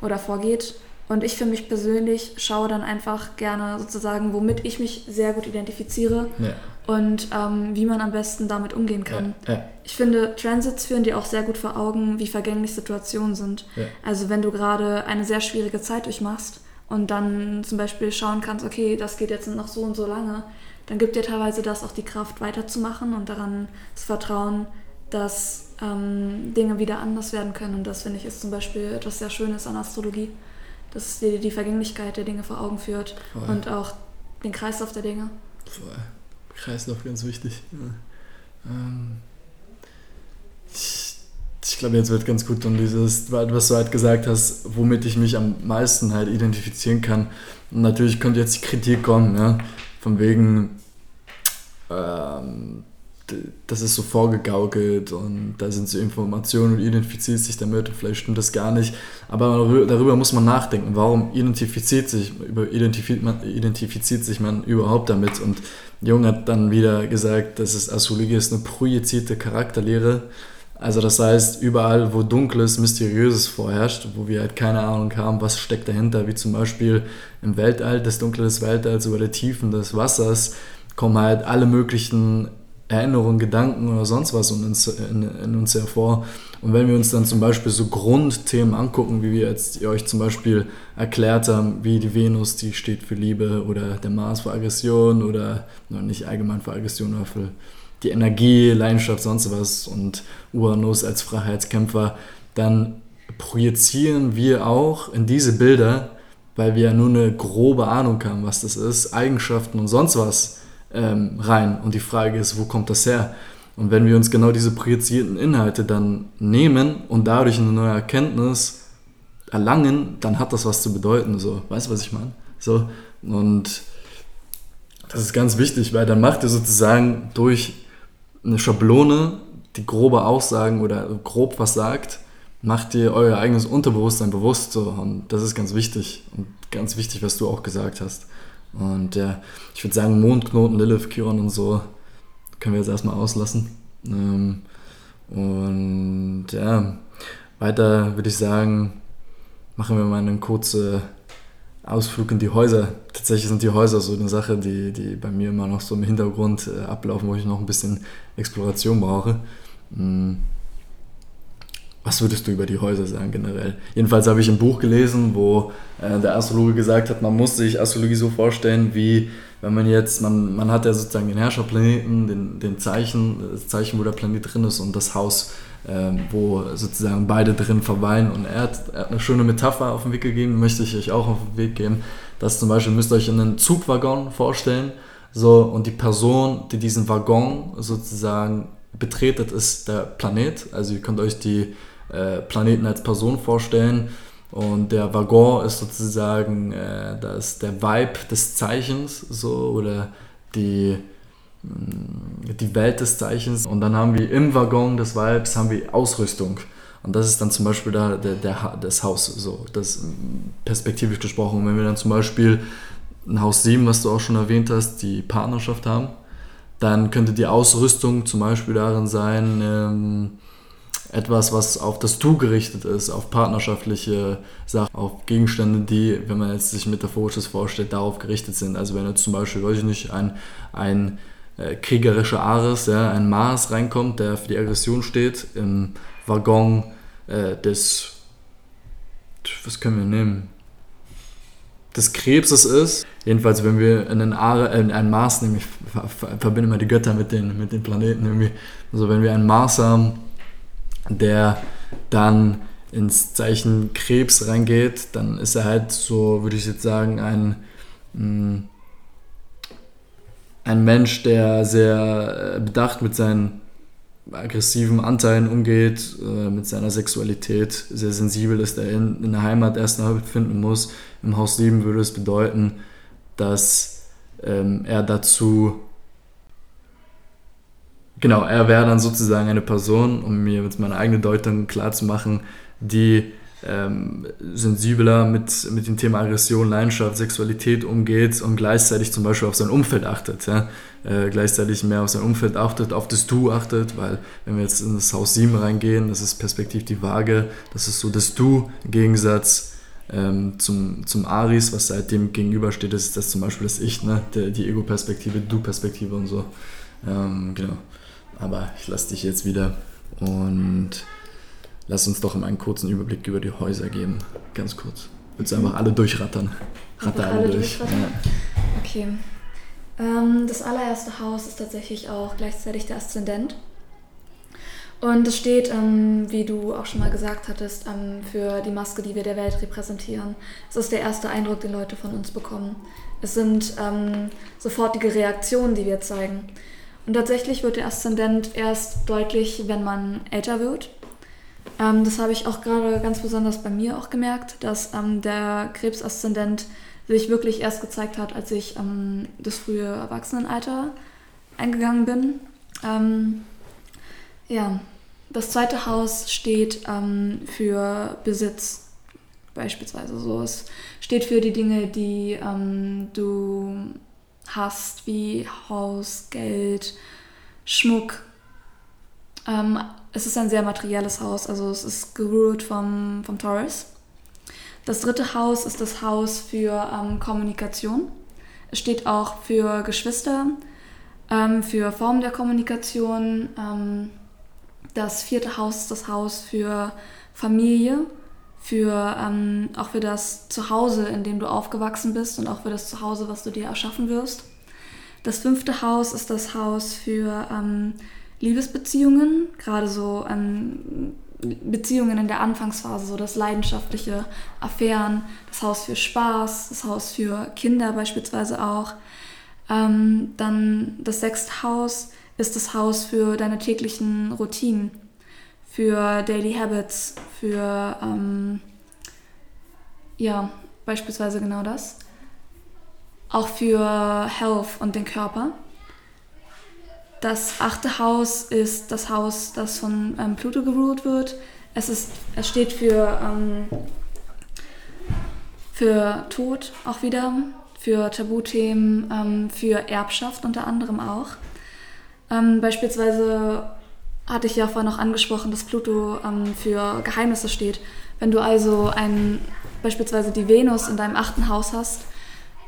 oder vorgeht. Und ich für mich persönlich schaue dann einfach gerne sozusagen, womit ich mich sehr gut identifiziere ja. und ähm, wie man am besten damit umgehen kann. Ja. Ja. Ich finde, Transits führen dir auch sehr gut vor Augen, wie vergänglich Situationen sind. Also wenn du gerade eine sehr schwierige Zeit durchmachst und dann zum Beispiel schauen kannst, okay, das geht jetzt noch so und so lange, dann gibt dir teilweise das auch die Kraft weiterzumachen und daran zu vertrauen, dass ähm, Dinge wieder anders werden können. Und das finde ich ist zum Beispiel etwas sehr Schönes an Astrologie, dass dir die Vergänglichkeit der Dinge vor Augen führt Voll. und auch den Kreislauf der Dinge. Voll. Kreislauf ganz wichtig. Ja. Ähm, ich, glaube, jetzt wird ganz gut und dieses, was du halt gesagt hast, womit ich mich am meisten halt identifizieren kann. Und natürlich könnte jetzt die Kritik kommen, ja, von wegen, ähm, das ist so vorgegaukelt und da sind so Informationen und identifiziert sich damit und vielleicht stimmt das gar nicht. Aber darüber muss man nachdenken. Warum identifiziert sich, identifiziert, man, identifiziert sich man überhaupt damit? Und Jung hat dann wieder gesagt, dass es Astrologie ist eine projizierte Charakterlehre. Also das heißt, überall, wo Dunkles, Mysteriöses vorherrscht, wo wir halt keine Ahnung haben, was steckt dahinter, wie zum Beispiel im Weltall, das Dunkle des Weltalls über der Tiefen des Wassers, kommen halt alle möglichen Erinnerungen, Gedanken oder sonst was in uns, in, in uns hervor. Und wenn wir uns dann zum Beispiel so Grundthemen angucken, wie wir jetzt euch zum Beispiel erklärt haben, wie die Venus, die steht für Liebe oder der Mars für Aggression oder nicht allgemein für Aggression, aber für die Energie, Leidenschaft, sonst was und Uranus als Freiheitskämpfer, dann projizieren wir auch in diese Bilder, weil wir ja nur eine grobe Ahnung haben, was das ist, Eigenschaften und sonst was ähm, rein. Und die Frage ist, wo kommt das her? Und wenn wir uns genau diese projizierten Inhalte dann nehmen und dadurch eine neue Erkenntnis erlangen, dann hat das was zu bedeuten. So, weißt du, was ich meine? So, und das ist ganz wichtig, weil dann macht ihr sozusagen durch eine Schablone, die grobe Aussagen oder grob was sagt, macht ihr euer eigenes Unterbewusstsein bewusst. So, und das ist ganz wichtig. Und ganz wichtig, was du auch gesagt hast. Und ja, ich würde sagen, Mondknoten, Lilith, Chiron und so können wir jetzt erstmal auslassen. Ähm, und ja, weiter würde ich sagen, machen wir mal einen kurzen Ausflug in die Häuser. Tatsächlich sind die Häuser so eine Sache, die, die bei mir immer noch so im Hintergrund äh, ablaufen, wo ich noch ein bisschen Exploration brauche. Mhm. Was würdest du über die Häuser sagen generell? Jedenfalls habe ich ein Buch gelesen, wo äh, der Astrologe gesagt hat, man muss sich Astrologie so vorstellen, wie wenn man jetzt, man, man hat ja sozusagen den Herrscherplaneten, den, den Zeichen, das Zeichen, wo der Planet drin ist und das Haus, wo sozusagen beide drin verweilen. Und er hat, er hat, eine schöne Metapher auf den Weg gegeben, möchte ich euch auch auf den Weg geben. dass zum Beispiel müsst ihr euch einen Zugwaggon vorstellen, so, und die Person, die diesen Waggon sozusagen betretet, ist der Planet. Also ihr könnt euch die äh, Planeten als Person vorstellen. Und der Waggon ist sozusagen äh, das, der Vibe des Zeichens, so, oder die, die Welt des Zeichens. Und dann haben wir im Waggon des Vibes haben wir Ausrüstung. Und das ist dann zum Beispiel da, der, der, das Haus, so, das perspektivisch gesprochen. Und wenn wir dann zum Beispiel ein Haus 7, was du auch schon erwähnt hast, die Partnerschaft haben, dann könnte die Ausrüstung zum Beispiel darin sein, ähm, etwas, was auf das Du gerichtet ist, auf partnerschaftliche Sachen, auf Gegenstände, die, wenn man jetzt sich metaphorisches vorstellt, darauf gerichtet sind. Also wenn jetzt zum Beispiel, weiß ich nicht, ein, ein äh, kriegerischer Ares, ja, ein Mars reinkommt, der für die Aggression steht, im Waggon äh, des, was können wir nehmen? des Krebses ist. Jedenfalls, wenn wir einen, Are, äh, einen Mars, nämlich verbinde mal die Götter mit den, mit den Planeten irgendwie. Also wenn wir einen Mars haben, der dann ins Zeichen Krebs reingeht, dann ist er halt so, würde ich jetzt sagen, ein, mm, ein Mensch, der sehr äh, bedacht mit seinen aggressiven Anteilen umgeht, äh, mit seiner Sexualität, sehr sensibel ist, der in, in der Heimat erst noch finden muss. Im Haus 7 würde es bedeuten, dass ähm, er dazu Genau, er wäre dann sozusagen eine Person, um mir jetzt meine eigene Deutung klar zu machen, die ähm, sensibler mit, mit dem Thema Aggression, Leidenschaft, Sexualität umgeht und gleichzeitig zum Beispiel auf sein Umfeld achtet. Ja? Äh, gleichzeitig mehr auf sein Umfeld achtet, auf das Du achtet, weil wenn wir jetzt in das Haus 7 reingehen, das ist perspektiv die Waage, das ist so das Du im Gegensatz ähm, zum, zum Aris, was seitdem gegenübersteht, ist das zum Beispiel das Ich, ne? Der, die Ego-Perspektive, Du-Perspektive und so. Ähm, genau. Aber ich lasse dich jetzt wieder und lass uns doch mal einen kurzen Überblick über die Häuser geben. Ganz kurz. Willst du einfach alle durchrattern? Ratter alle, alle durch. Ja. Okay. Ähm, das allererste Haus ist tatsächlich auch gleichzeitig der Aszendent. Und es steht, ähm, wie du auch schon mal gesagt hattest, ähm, für die Maske, die wir der Welt repräsentieren. Es ist der erste Eindruck, den Leute von uns bekommen. Es sind ähm, sofortige Reaktionen, die wir zeigen. Und tatsächlich wird der Aszendent erst deutlich, wenn man älter wird. Ähm, das habe ich auch gerade ganz besonders bei mir auch gemerkt, dass ähm, der Krebsaszendent sich wirklich erst gezeigt hat, als ich ähm, das frühe Erwachsenenalter eingegangen bin. Ähm, ja, das zweite Haus steht ähm, für Besitz beispielsweise. So, es steht für die Dinge, die ähm, du hast, wie Haus, Geld, Schmuck. Ähm, es ist ein sehr materielles Haus, also es ist gerührt vom, vom Taurus. Das dritte Haus ist das Haus für ähm, Kommunikation. Es steht auch für Geschwister, ähm, für Formen der Kommunikation. Ähm, das vierte Haus ist das Haus für Familie, für ähm, auch für das Zuhause, in dem du aufgewachsen bist und auch für das Zuhause, was du dir erschaffen wirst. Das fünfte Haus ist das Haus für ähm, Liebesbeziehungen, gerade so ähm, Beziehungen in der Anfangsphase, so das leidenschaftliche Affären, das Haus für Spaß, das Haus für Kinder beispielsweise auch. Ähm, dann das sechste Haus ist das Haus für deine täglichen Routinen, für Daily Habits, für ähm, ja, beispielsweise genau das. Auch für Health und den Körper. Das achte Haus ist das Haus, das von ähm, Pluto geruled wird. Es, ist, es steht für, ähm, für Tod auch wieder, für Tabuthemen, ähm, für Erbschaft unter anderem auch. Ähm, beispielsweise hatte ich ja vorhin noch angesprochen, dass Pluto ähm, für Geheimnisse steht. Wenn du also ein, beispielsweise die Venus in deinem achten Haus hast,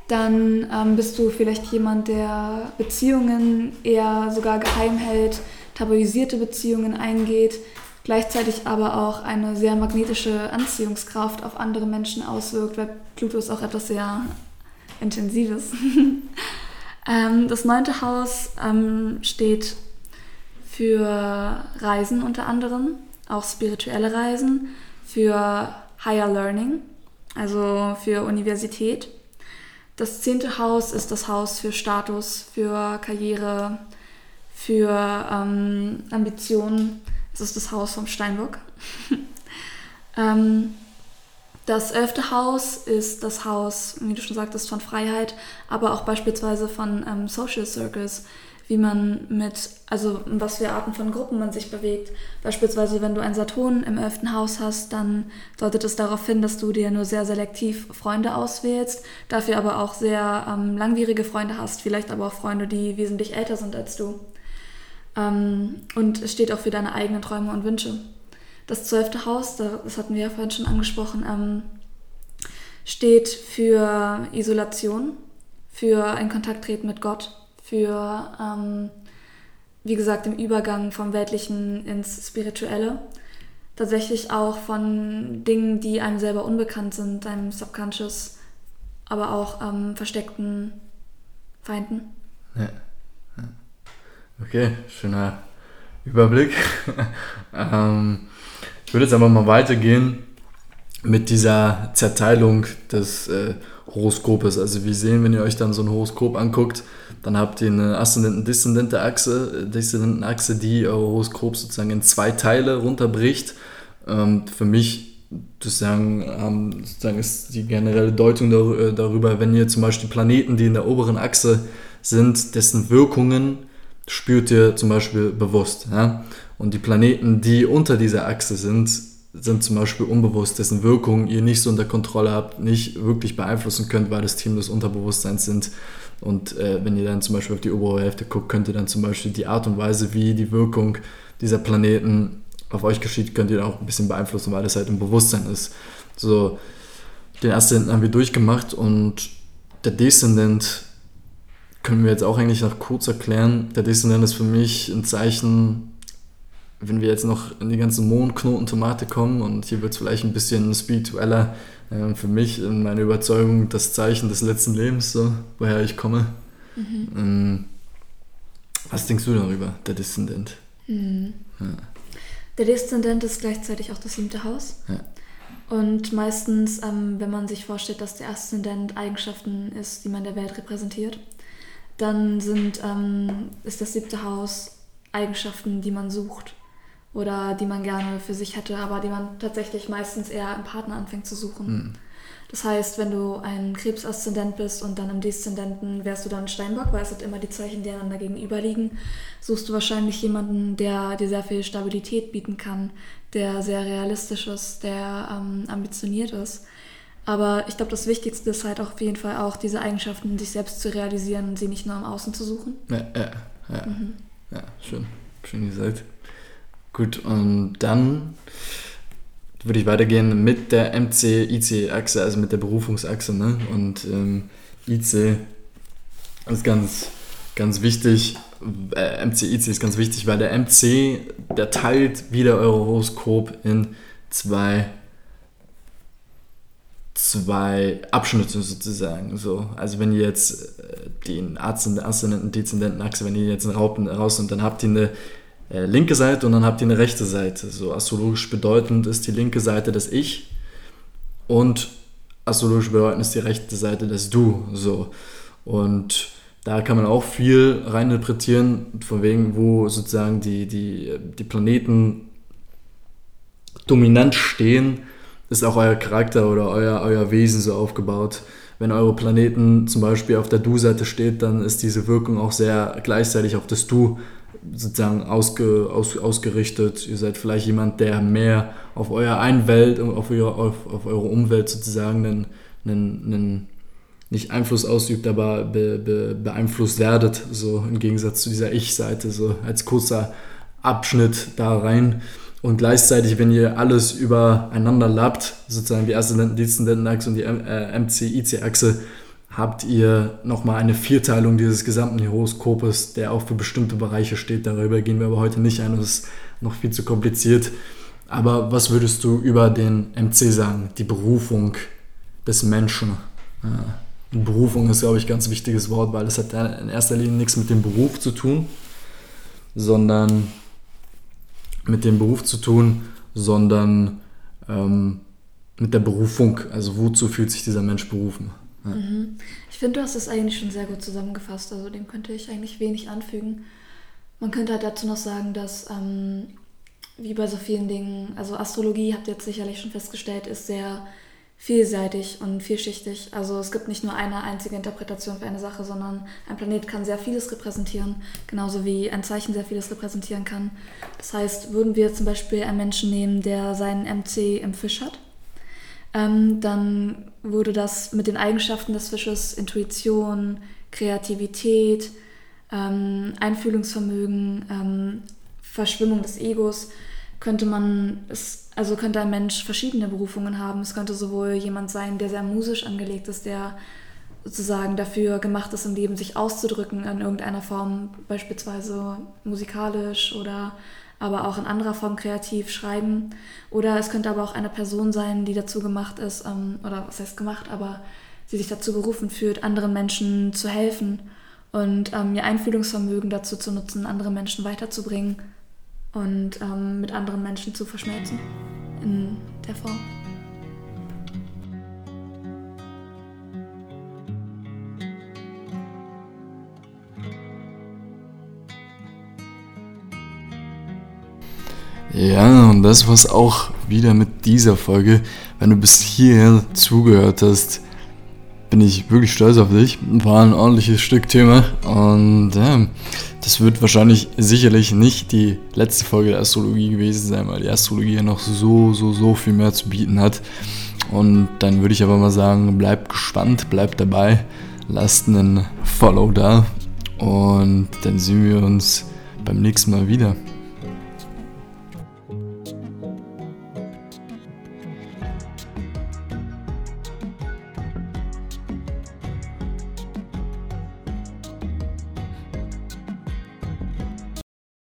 dann ähm, bist du vielleicht jemand, der Beziehungen eher sogar geheim hält, tabuisierte Beziehungen eingeht, gleichzeitig aber auch eine sehr magnetische Anziehungskraft auf andere Menschen auswirkt, weil Pluto ist auch etwas sehr Intensives. ähm, das neunte Haus ähm, steht für Reisen unter anderem, auch spirituelle Reisen, für Higher Learning, also für Universität. Das zehnte Haus ist das Haus für Status, für Karriere, für ähm, Ambitionen. Es ist das Haus vom Steinbock. ähm, das elfte Haus ist das Haus, wie du schon sagtest, von Freiheit, aber auch beispielsweise von ähm, Social Circles wie man mit, also was für Arten von Gruppen man sich bewegt. Beispielsweise, wenn du ein Saturn im elften Haus hast, dann deutet es darauf hin, dass du dir nur sehr selektiv Freunde auswählst, dafür aber auch sehr ähm, langwierige Freunde hast, vielleicht aber auch Freunde, die wesentlich älter sind als du. Ähm, und es steht auch für deine eigenen Träume und Wünsche. Das zwölfte Haus, das hatten wir ja vorhin schon angesprochen, ähm, steht für Isolation, für ein Kontakttreten mit Gott für, ähm, wie gesagt, den Übergang vom Weltlichen ins Spirituelle. Tatsächlich auch von Dingen, die einem selber unbekannt sind, deinem Subconscious, aber auch ähm, versteckten Feinden. Ja. Okay, schöner Überblick. ähm, ich würde jetzt aber mal weitergehen mit dieser Zerteilung des äh, Horoskopes. Also wir sehen, wenn ihr euch dann so ein Horoskop anguckt, dann habt ihr eine aszendenten-deszendente Achse, Deszendentenachse, die euer Horoskop sozusagen in zwei Teile runterbricht. Ähm, für mich sozusagen, ähm, sozusagen ist die generelle Deutung äh, darüber, wenn ihr zum Beispiel Planeten, die in der oberen Achse sind, dessen Wirkungen spürt ihr zum Beispiel bewusst. Ja? Und die Planeten, die unter dieser Achse sind, sind zum Beispiel unbewusst, dessen Wirkung ihr nicht so unter Kontrolle habt, nicht wirklich beeinflussen könnt, weil das Team des Unterbewusstseins sind. Und äh, wenn ihr dann zum Beispiel auf die obere Hälfte guckt, könnt ihr dann zum Beispiel die Art und Weise, wie die Wirkung dieser Planeten auf euch geschieht, könnt ihr dann auch ein bisschen beeinflussen, weil das halt im Bewusstsein ist. So, den Aszendenten haben wir durchgemacht und der Deszendent können wir jetzt auch eigentlich noch kurz erklären. Der Deszendent ist für mich ein Zeichen wenn wir jetzt noch in die ganze Mondknoten-Thematik kommen und hier wird es vielleicht ein bisschen spiritueller, äh, für mich in meiner Überzeugung das Zeichen des letzten Lebens, so, woher ich komme. Mhm. Ähm, was denkst du darüber, der Deszendent? Mhm. Ja. Der Deszendent ist gleichzeitig auch das siebte Haus. Ja. Und meistens, ähm, wenn man sich vorstellt, dass der Aszendent Eigenschaften ist, die man der Welt repräsentiert, dann sind, ähm, ist das siebte Haus Eigenschaften, die man sucht oder die man gerne für sich hätte, aber die man tatsächlich meistens eher im Partner anfängt zu suchen. Mhm. Das heißt, wenn du ein Krebsaszendent bist und dann im Deszendenten wärst du dann Steinbock, weil es sind immer die Zeichen, die einander gegenüber liegen, suchst du wahrscheinlich jemanden, der dir sehr viel Stabilität bieten kann, der sehr realistisch ist, der ähm, ambitioniert ist. Aber ich glaube, das Wichtigste ist halt auch auf jeden Fall auch diese Eigenschaften, sich selbst zu realisieren und sie nicht nur im Außen zu suchen. Ja, ja, ja. Mhm. ja schön. Schön gesagt. Gut, und dann würde ich weitergehen mit der MC-IC-Achse, also mit der Berufungsachse. Ne? Und ähm, IC ist ganz, ganz wichtig. Äh, MC-IC ist ganz wichtig, weil der MC, der teilt wieder euer Horoskop in zwei, zwei Abschnitte sozusagen. So. Also wenn ihr jetzt äh, den Aszendenten, Dezendenten Achse, wenn ihr jetzt einen Raupen raus und dann habt ihr eine äh, linke Seite und dann habt ihr eine rechte Seite. So astrologisch bedeutend ist die linke Seite das Ich und astrologisch bedeutend ist die rechte Seite das Du. So. Und da kann man auch viel reininterpretieren, von wegen, wo sozusagen die, die, die Planeten dominant stehen, ist auch euer Charakter oder euer, euer Wesen so aufgebaut. Wenn eure Planeten zum Beispiel auf der Du-Seite steht, dann ist diese Wirkung auch sehr gleichzeitig auf das Du sozusagen ausge, aus, ausgerichtet. Ihr seid vielleicht jemand, der mehr auf euer Einwelt, auf, eure, auf, auf eure Umwelt sozusagen einen, einen, einen nicht Einfluss ausübt, aber be, be, beeinflusst werdet, so im Gegensatz zu dieser Ich-Seite, so als kurzer Abschnitt da rein. Und gleichzeitig, wenn ihr alles übereinander lappt, sozusagen die Aszendentenachse und die äh, MC-IC-Achse, habt ihr nochmal eine Vierteilung dieses gesamten Horoskopes, der auch für bestimmte Bereiche steht. Darüber gehen wir aber heute nicht ein, das ist noch viel zu kompliziert. Aber was würdest du über den MC sagen, die Berufung des Menschen? Ja. Berufung ist, glaube ich, ein ganz wichtiges Wort, weil es hat in erster Linie nichts mit dem Beruf zu tun, sondern mit dem Beruf zu tun, sondern ähm, mit der Berufung. Also wozu fühlt sich dieser Mensch berufen? Mhm. Ich finde, du hast es eigentlich schon sehr gut zusammengefasst. Also dem könnte ich eigentlich wenig anfügen. Man könnte halt dazu noch sagen, dass ähm, wie bei so vielen Dingen, also Astrologie, habt ihr jetzt sicherlich schon festgestellt, ist sehr vielseitig und vielschichtig. Also es gibt nicht nur eine einzige Interpretation für eine Sache, sondern ein Planet kann sehr vieles repräsentieren, genauso wie ein Zeichen sehr vieles repräsentieren kann. Das heißt, würden wir zum Beispiel einen Menschen nehmen, der seinen MC im Fisch hat, ähm, dann wurde das mit den Eigenschaften des Fisches Intuition, Kreativität, ähm, Einfühlungsvermögen, ähm, Verschwimmung des Egos, könnte man es, also könnte ein Mensch verschiedene Berufungen haben. Es könnte sowohl jemand sein, der sehr musisch angelegt ist, der sozusagen dafür gemacht ist, im Leben sich auszudrücken in irgendeiner Form, beispielsweise musikalisch oder aber auch in anderer Form kreativ schreiben. Oder es könnte aber auch eine Person sein, die dazu gemacht ist, ähm, oder was heißt gemacht, aber sie sich dazu berufen fühlt, anderen Menschen zu helfen und ähm, ihr Einfühlungsvermögen dazu zu nutzen, andere Menschen weiterzubringen und ähm, mit anderen Menschen zu verschmelzen in der Form. Ja, und das war's auch wieder mit dieser Folge. Wenn du bis hierher zugehört hast, bin ich wirklich stolz auf dich. War ein ordentliches Stück Thema. Und ja, das wird wahrscheinlich sicherlich nicht die letzte Folge der Astrologie gewesen sein, weil die Astrologie ja noch so, so, so viel mehr zu bieten hat. Und dann würde ich aber mal sagen, bleibt gespannt, bleibt dabei, lasst einen Follow da und dann sehen wir uns beim nächsten Mal wieder.